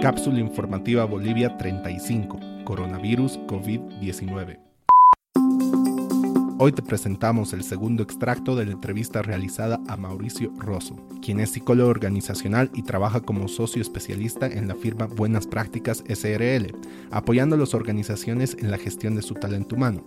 Cápsula informativa Bolivia 35, coronavirus COVID-19. Hoy te presentamos el segundo extracto de la entrevista realizada a Mauricio Rosso, quien es psicólogo organizacional y trabaja como socio especialista en la firma Buenas Prácticas SRL, apoyando a las organizaciones en la gestión de su talento humano.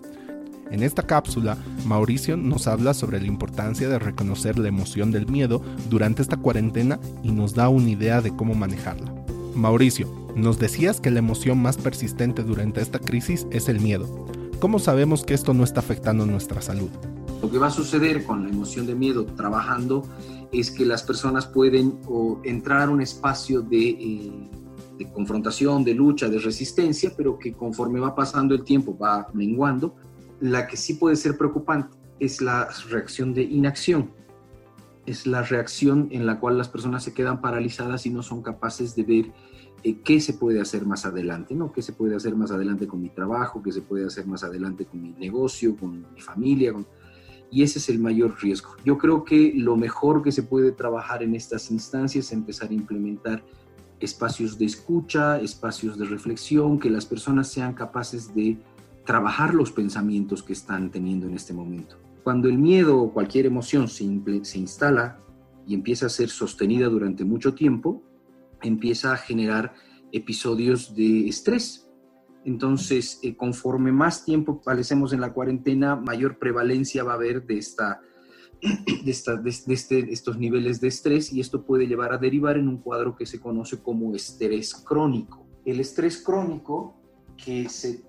En esta cápsula, Mauricio nos habla sobre la importancia de reconocer la emoción del miedo durante esta cuarentena y nos da una idea de cómo manejarla. Mauricio, nos decías que la emoción más persistente durante esta crisis es el miedo. ¿Cómo sabemos que esto no está afectando nuestra salud? Lo que va a suceder con la emoción de miedo trabajando es que las personas pueden entrar a un espacio eh, de confrontación, de lucha, de resistencia, pero que conforme va pasando el tiempo va menguando la que sí puede ser preocupante es la reacción de inacción. Es la reacción en la cual las personas se quedan paralizadas y no son capaces de ver eh, qué se puede hacer más adelante, ¿no? ¿Qué se puede hacer más adelante con mi trabajo? ¿Qué se puede hacer más adelante con mi negocio, con mi familia? Y ese es el mayor riesgo. Yo creo que lo mejor que se puede trabajar en estas instancias es empezar a implementar espacios de escucha, espacios de reflexión, que las personas sean capaces de trabajar los pensamientos que están teniendo en este momento. Cuando el miedo o cualquier emoción se, se instala y empieza a ser sostenida durante mucho tiempo, empieza a generar episodios de estrés. Entonces, eh, conforme más tiempo palecemos en la cuarentena, mayor prevalencia va a haber de, esta, de, esta, de, este, estos niveles de estrés y esto puede llevar a derivar en un cuadro que se conoce como estrés crónico. El estrés crónico que se,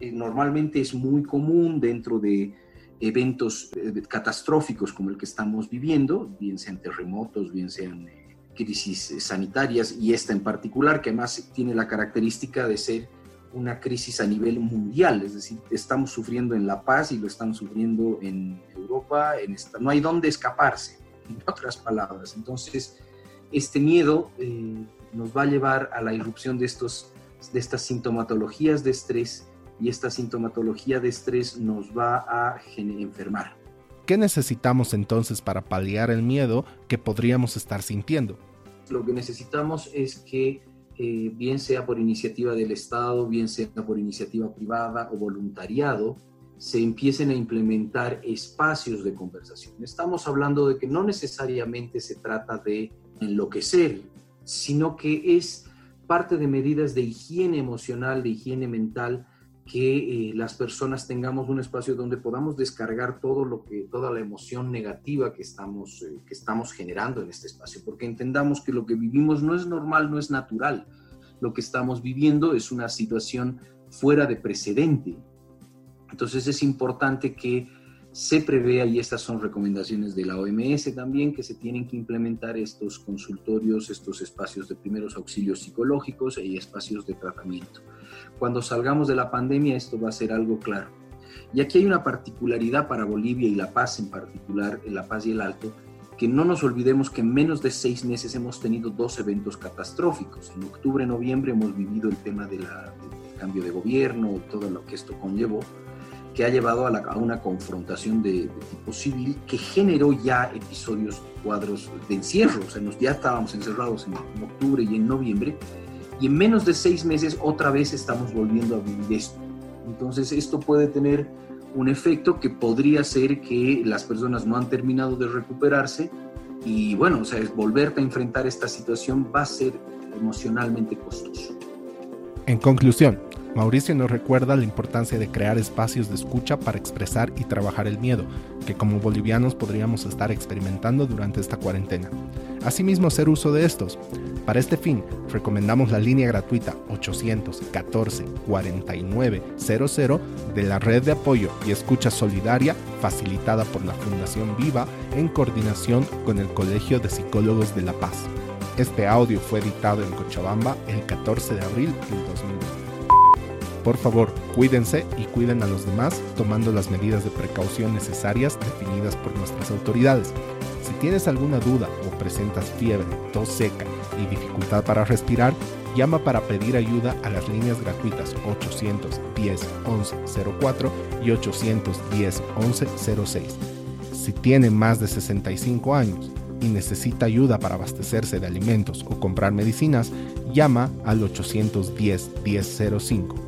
eh, normalmente es muy común dentro de eventos eh, catastróficos como el que estamos viviendo, bien sean terremotos, bien sean eh, crisis sanitarias, y esta en particular, que además tiene la característica de ser una crisis a nivel mundial, es decir, estamos sufriendo en La Paz y lo estamos sufriendo en Europa, en esta, no hay dónde escaparse, en otras palabras. Entonces, este miedo nos va a llevar a la irrupción de estos de estas sintomatologías de estrés y esta sintomatología de estrés nos va a enfermar. ¿Qué necesitamos entonces para paliar el miedo que podríamos estar sintiendo? Lo que necesitamos es que, eh, bien sea por iniciativa del Estado, bien sea por iniciativa privada o voluntariado, se empiecen a implementar espacios de conversación. Estamos hablando de que no necesariamente se trata de enloquecer, sino que es parte de medidas de higiene emocional, de higiene mental, que eh, las personas tengamos un espacio donde podamos descargar todo lo que, toda la emoción negativa que estamos, eh, que estamos generando en este espacio, porque entendamos que lo que vivimos no es normal, no es natural. Lo que estamos viviendo es una situación fuera de precedente. Entonces es importante que se prevea, y estas son recomendaciones de la OMS también, que se tienen que implementar estos consultorios, estos espacios de primeros auxilios psicológicos y espacios de tratamiento. Cuando salgamos de la pandemia esto va a ser algo claro. Y aquí hay una particularidad para Bolivia y La Paz en particular, en La Paz y el Alto, que no nos olvidemos que en menos de seis meses hemos tenido dos eventos catastróficos. En octubre, noviembre hemos vivido el tema del cambio de gobierno, todo lo que esto conllevó que ha llevado a, una confrontación de, tipo civil que generó ya episodios, cuadros de encierro. O sea, nos, ya estábamos encerrados en, en, octubre y en noviembre, y en menos de seis meses otra vez estamos volviendo a vivir esto. Entonces, esto puede tener un efecto que podría ser que las personas no han terminado de recuperarse y bueno, o sea, volverte a enfrentar esta situación va a ser emocionalmente costoso. En conclusión, Mauricio nos recuerda la importancia de crear espacios de escucha para expresar y trabajar el miedo, que como bolivianos podríamos estar experimentando durante esta cuarentena. Asimismo, hacer uso de estos. Para este fin, recomendamos la línea gratuita 814 4900 de la Red de Apoyo y Escucha Solidaria facilitada por la Fundación Viva en coordinación con el Colegio de Psicólogos de La Paz. Este audio fue editado en Cochabamba el 14 de abril del 2020. Por favor, cuídense y cuiden a los demás tomando las medidas de precaución necesarias definidas por nuestras autoridades. Si tienes alguna duda o presentas fiebre, tos seca y dificultad para respirar, llama para pedir ayuda a las líneas gratuitas 810 1104 y 810 1106. Si tiene más de 65 años, y necesita ayuda para abastecerse de alimentos o comprar medicinas, llama al 810-1005.